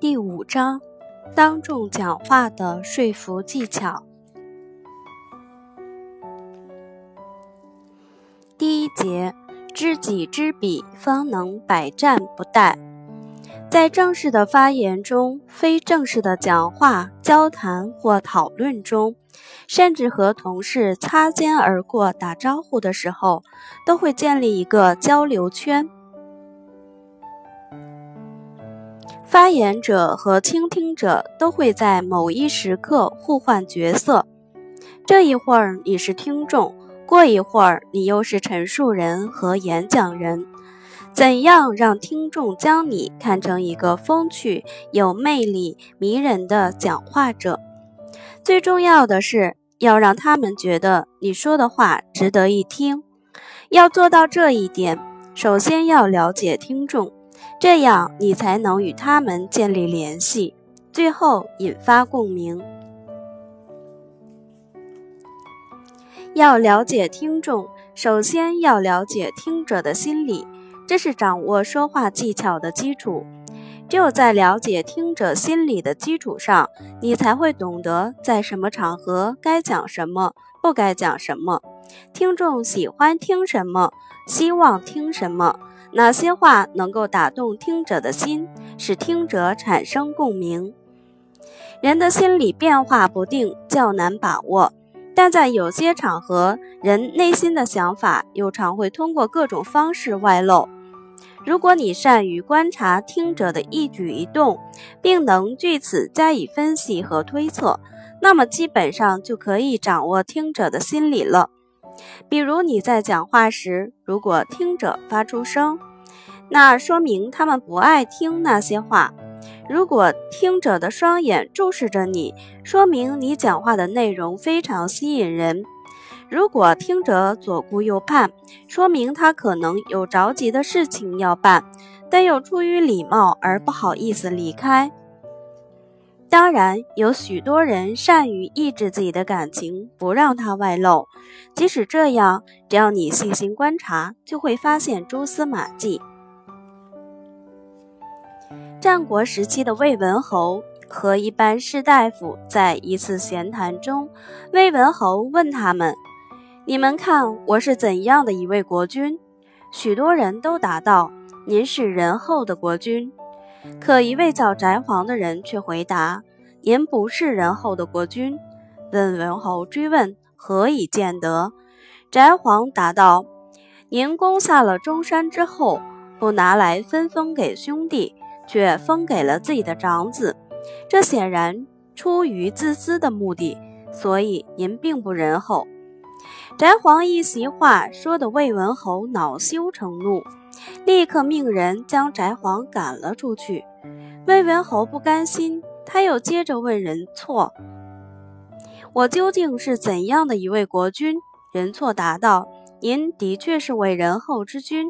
第五章，当众讲话的说服技巧。第一节，知己知彼，方能百战不殆。在正式的发言中、非正式的讲话、交谈或讨论中，甚至和同事擦肩而过打招呼的时候，都会建立一个交流圈。发言者和倾听者都会在某一时刻互换角色，这一会儿你是听众，过一会儿你又是陈述人和演讲人。怎样让听众将你看成一个风趣、有魅力、迷人的讲话者？最重要的是要让他们觉得你说的话值得一听。要做到这一点，首先要了解听众。这样，你才能与他们建立联系，最后引发共鸣。要了解听众，首先要了解听者的心理，这是掌握说话技巧的基础。只有在了解听者心理的基础上，你才会懂得在什么场合该讲什么，不该讲什么，听众喜欢听什么，希望听什么。哪些话能够打动听者的心，使听者产生共鸣？人的心理变化不定，较难把握，但在有些场合，人内心的想法又常会通过各种方式外露。如果你善于观察听者的一举一动，并能据此加以分析和推测，那么基本上就可以掌握听者的心理了。比如你在讲话时，如果听者发出声，那说明他们不爱听那些话；如果听者的双眼注视着你，说明你讲话的内容非常吸引人；如果听者左顾右盼，说明他可能有着急的事情要办，但又出于礼貌而不好意思离开。当然，有许多人善于抑制自己的感情，不让它外露。即使这样，只要你细心观察，就会发现蛛丝马迹。战国时期的魏文侯和一般士大夫在一次闲谈中，魏文侯问他们：“你们看我是怎样的一位国君？”许多人都答道：“您是仁厚的国君。”可一位叫翟黄的人却回答：“您不是仁厚的国君。”问文侯追问：“何以见得？”翟黄答道：“您攻下了中山之后，不拿来分封给兄弟，却封给了自己的长子，这显然出于自私的目的，所以您并不仁厚。”翟黄一席话说的魏文侯恼羞成怒。立刻命人将翟黄赶了出去。魏文侯不甘心，他又接着问人错：“我究竟是怎样的一位国君？”人错答道：“您的确是位仁厚之君。”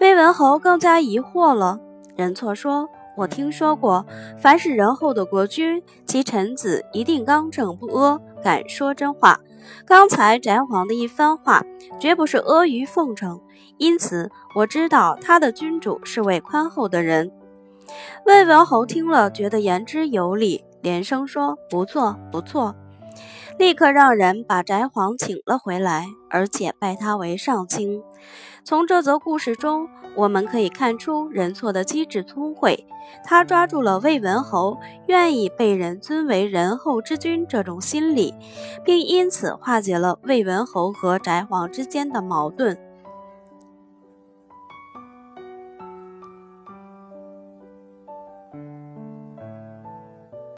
魏文侯更加疑惑了。人错说：“我听说过，凡是仁厚的国君，其臣子一定刚正不阿，敢说真话。刚才翟皇的一番话，绝不是阿谀奉承。”因此，我知道他的君主是位宽厚的人。魏文侯听了，觉得言之有理，连声说：“不错，不错。”立刻让人把翟璜请了回来，而且拜他为上卿。从这则故事中，我们可以看出任错的机智聪慧。他抓住了魏文侯愿意被人尊为仁厚之君这种心理，并因此化解了魏文侯和翟璜之间的矛盾。